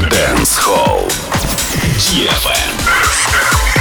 Dance Hall. DFM.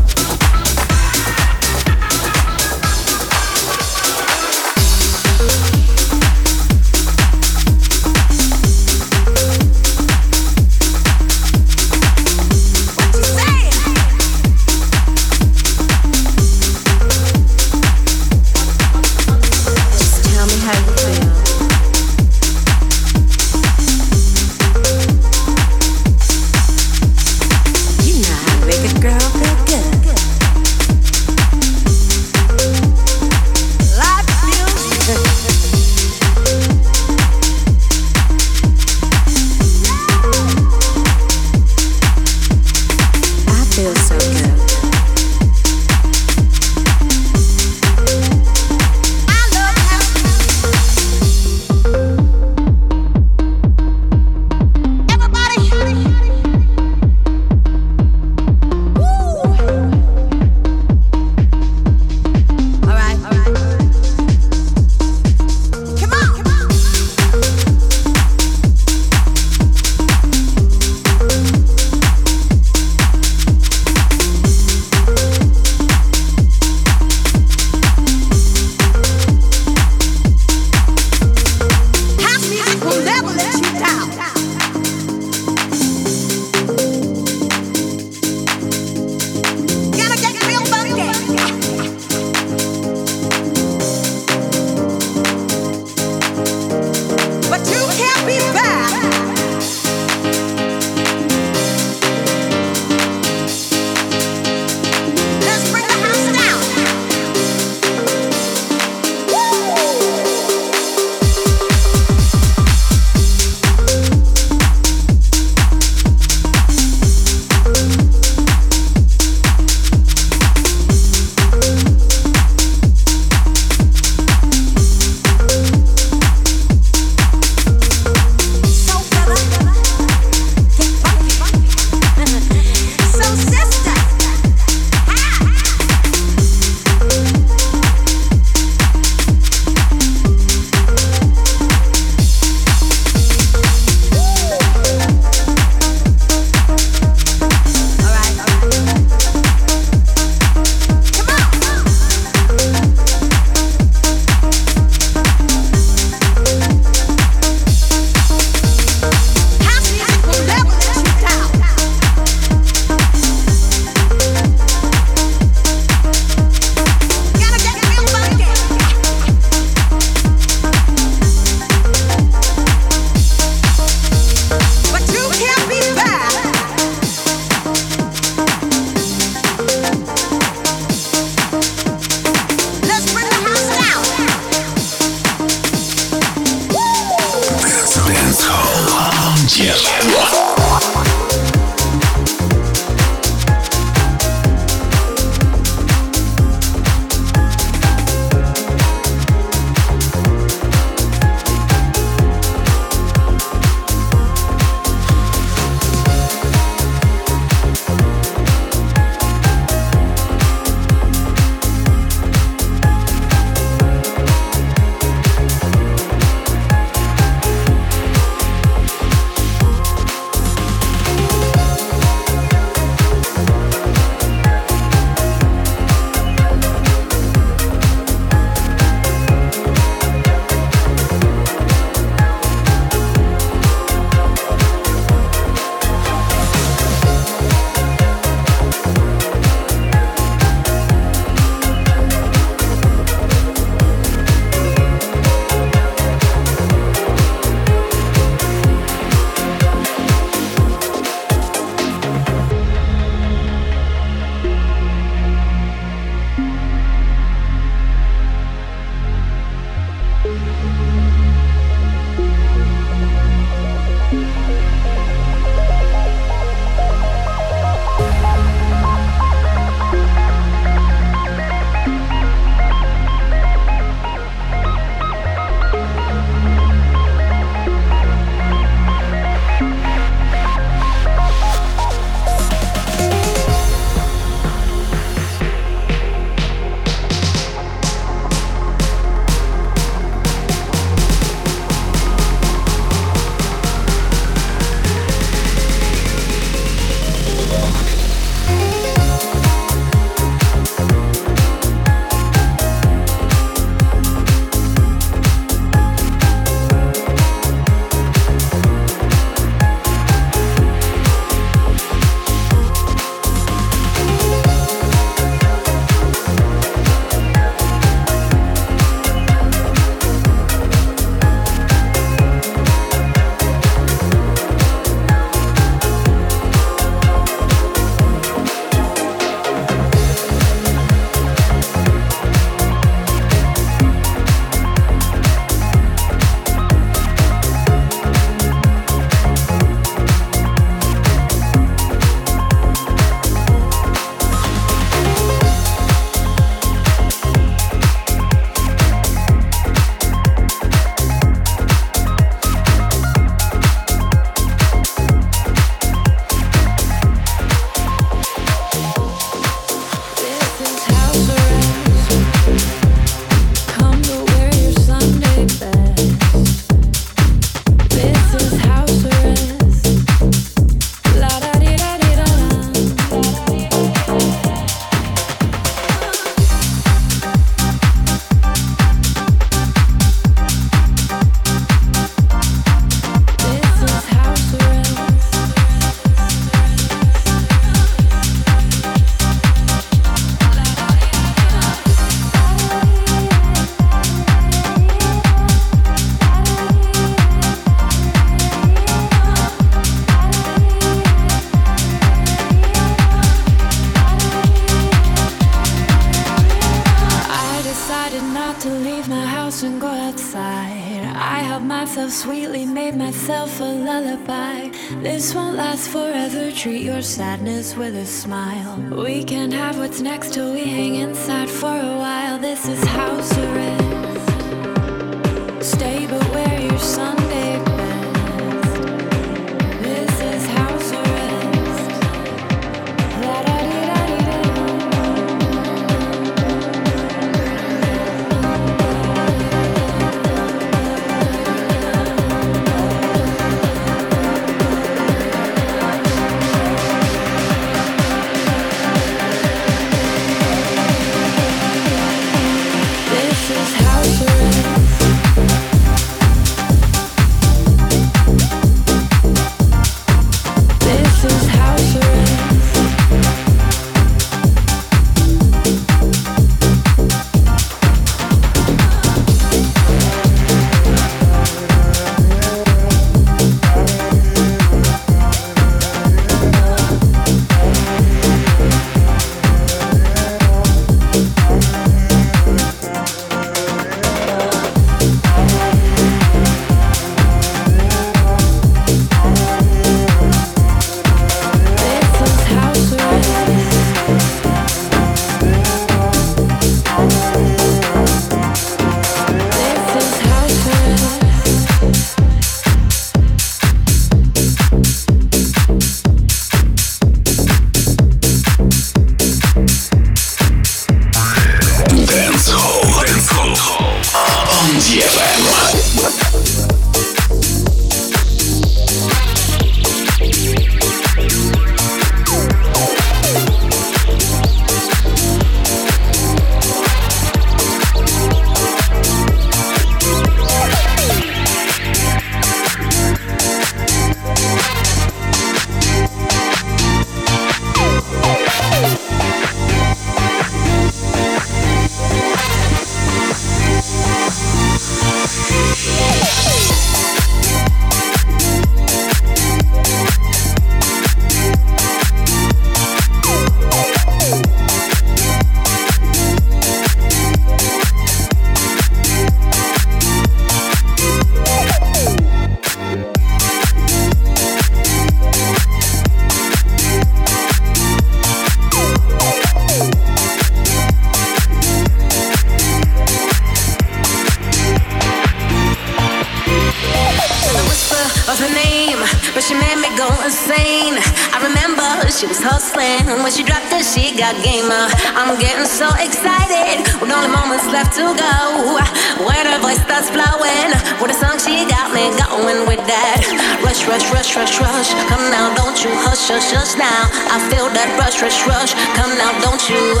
I'm getting so excited with only moments left to go. When her voice starts flowing, with a song she got me going with that. Rush, rush, rush, rush, rush. Come now, don't you hush, hush, hush now. I feel that rush, rush, rush. Come now, don't you?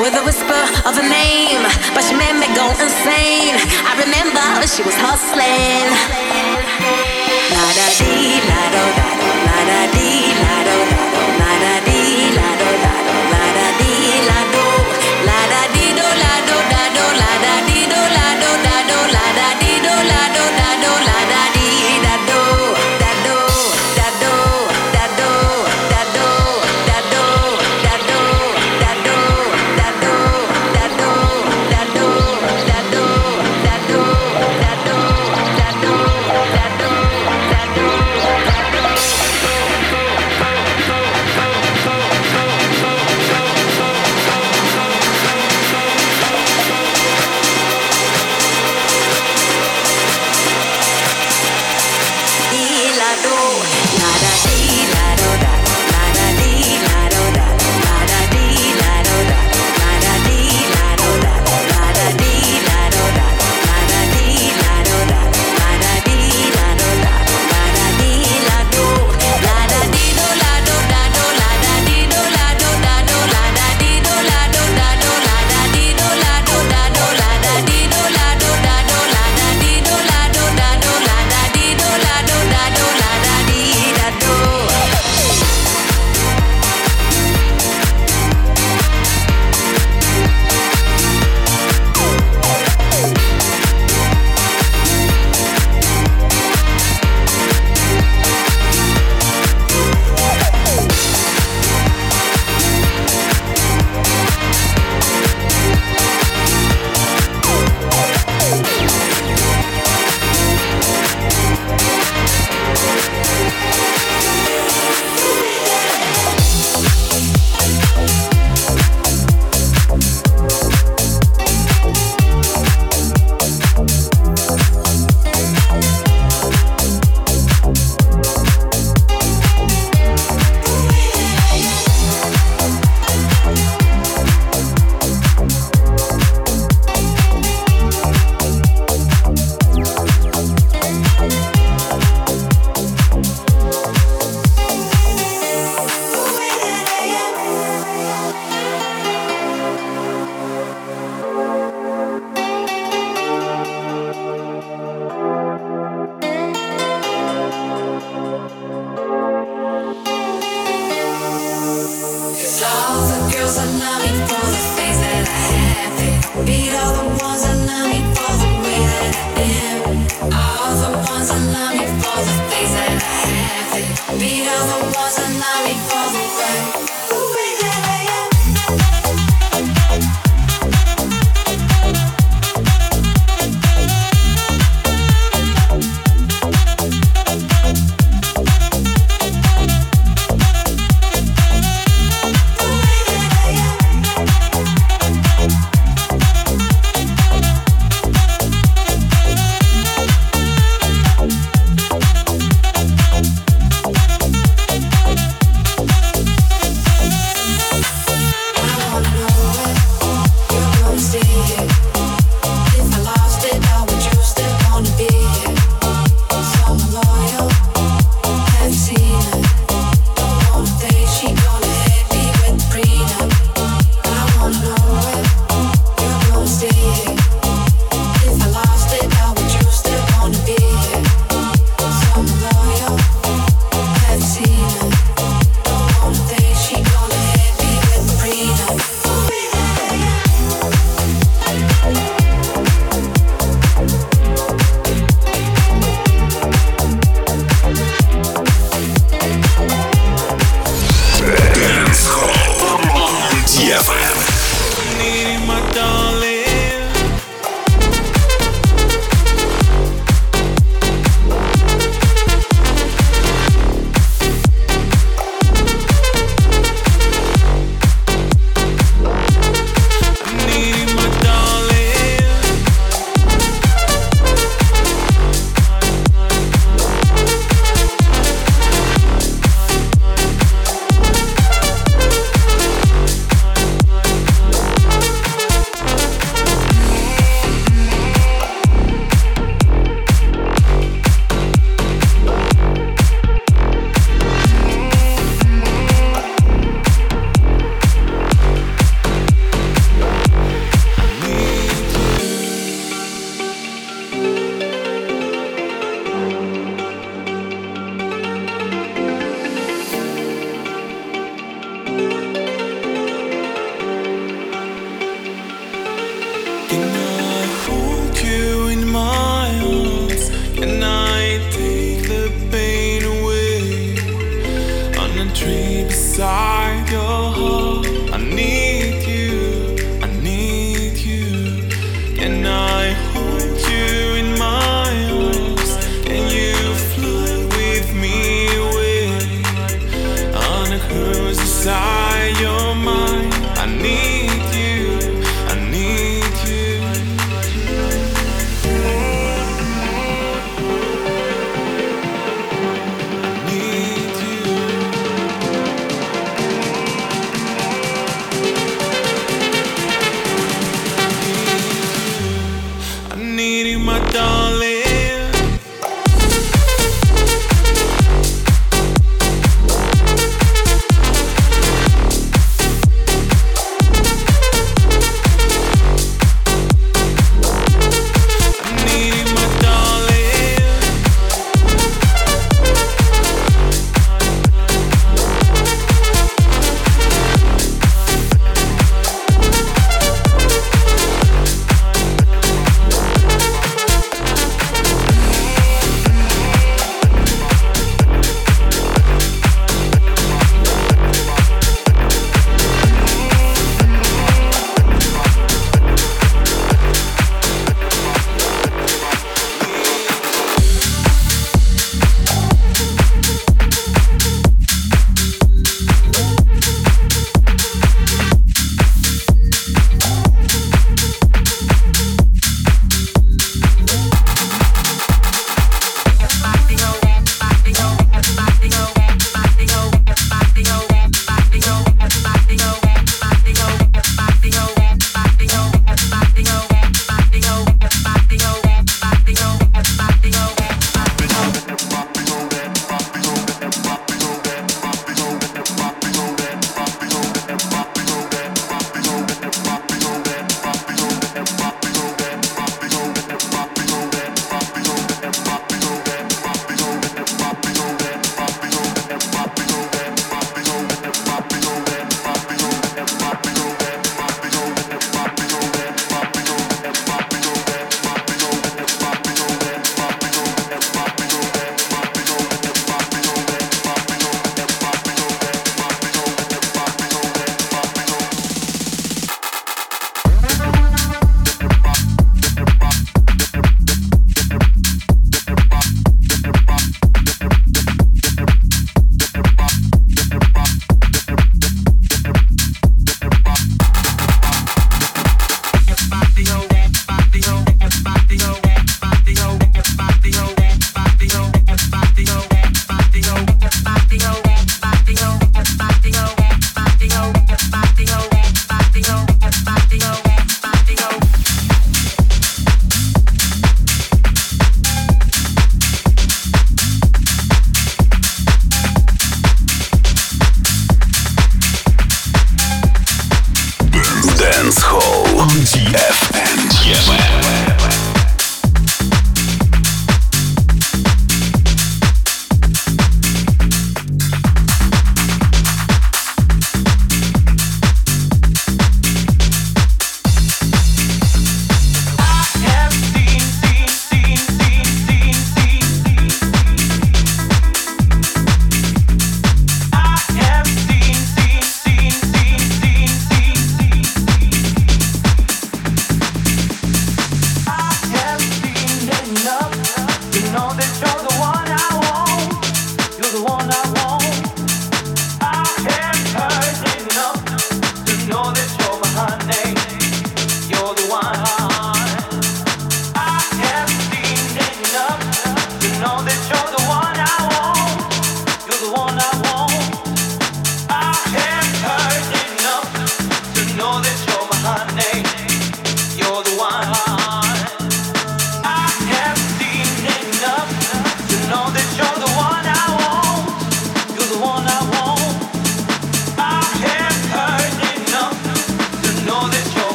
With a whisper of a name, but she made me go insane. I remember she was hustling. La da dee, la do do, la da dee, la do do, la da dee.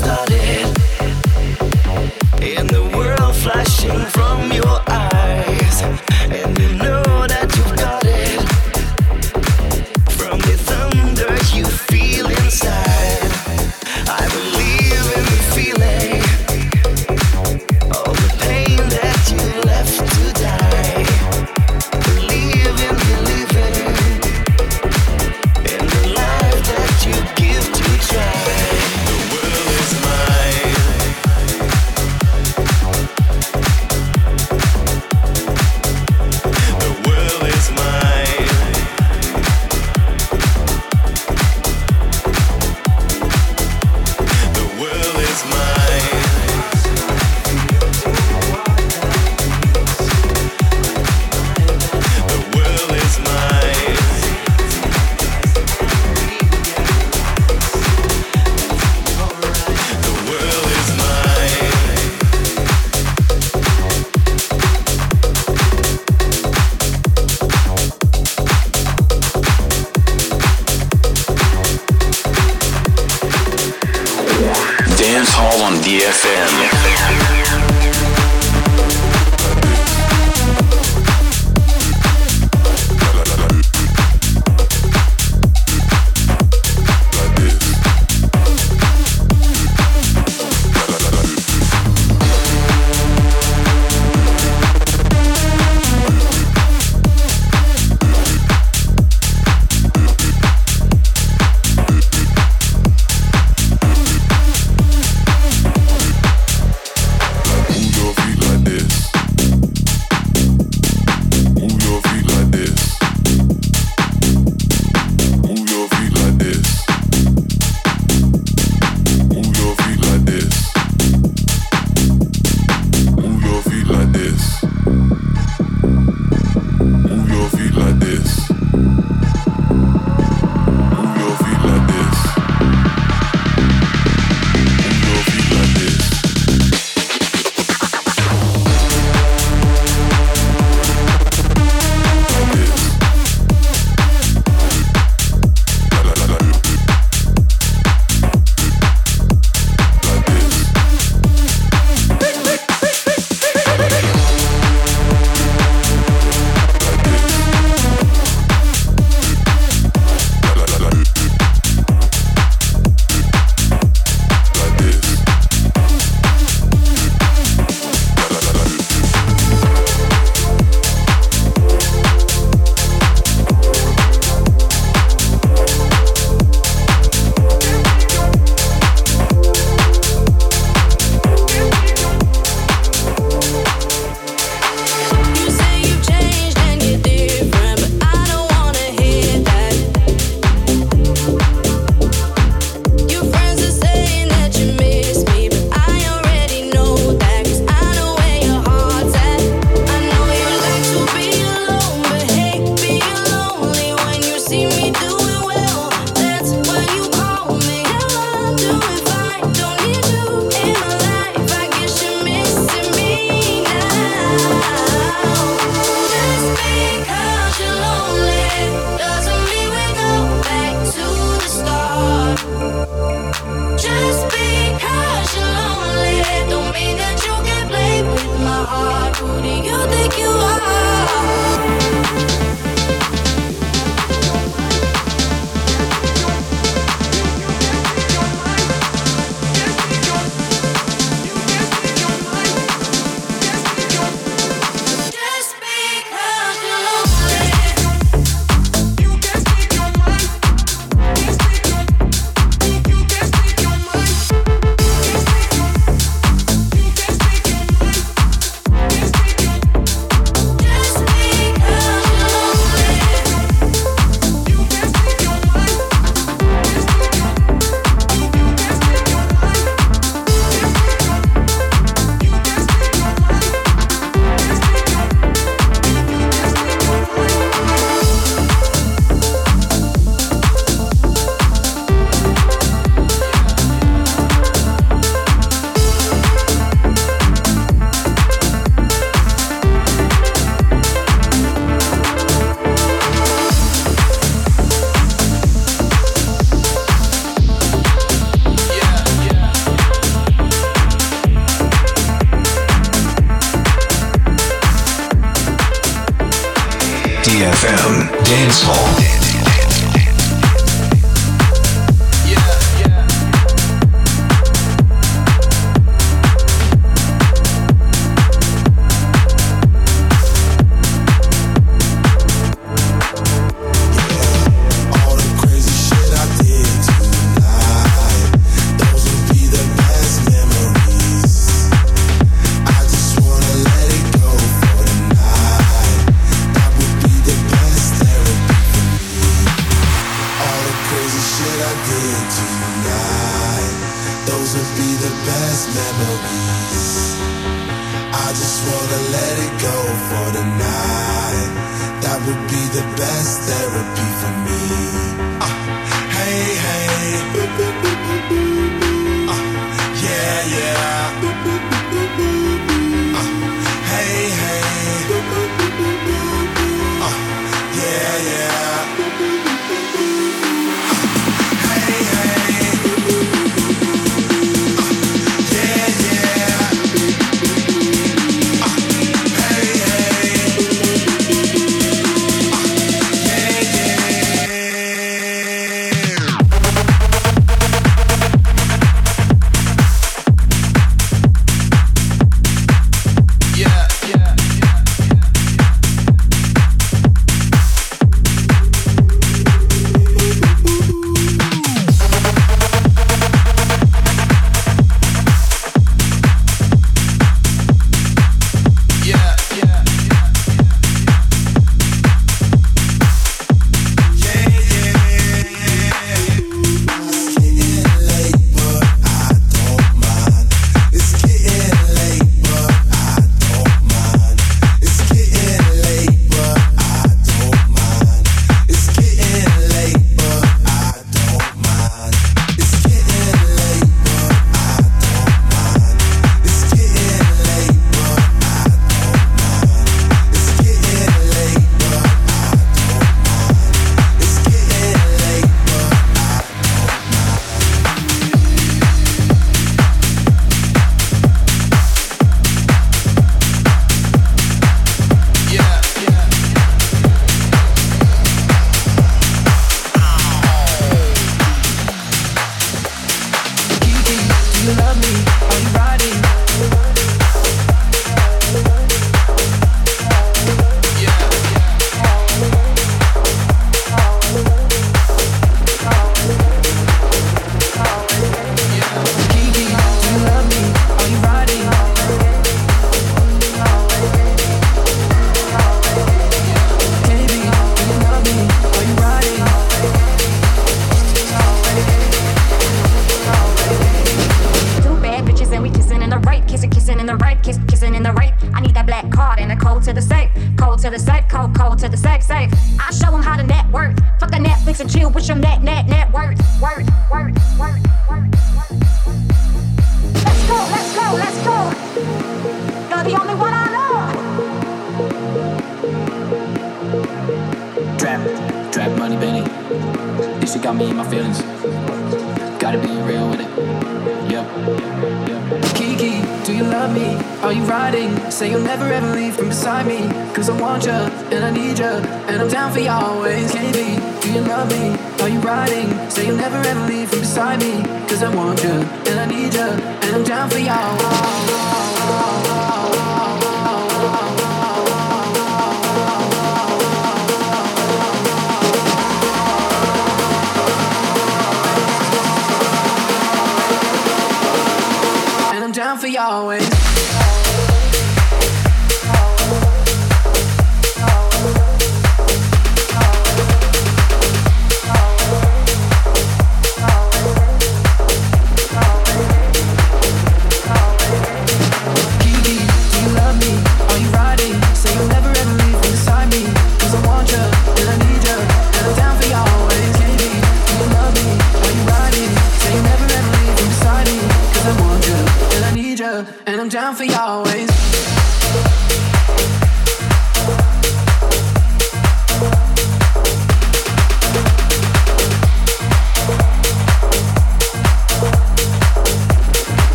started.